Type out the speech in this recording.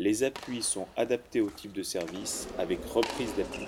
Les appuis sont adaptés au type de service, avec reprise d'appui.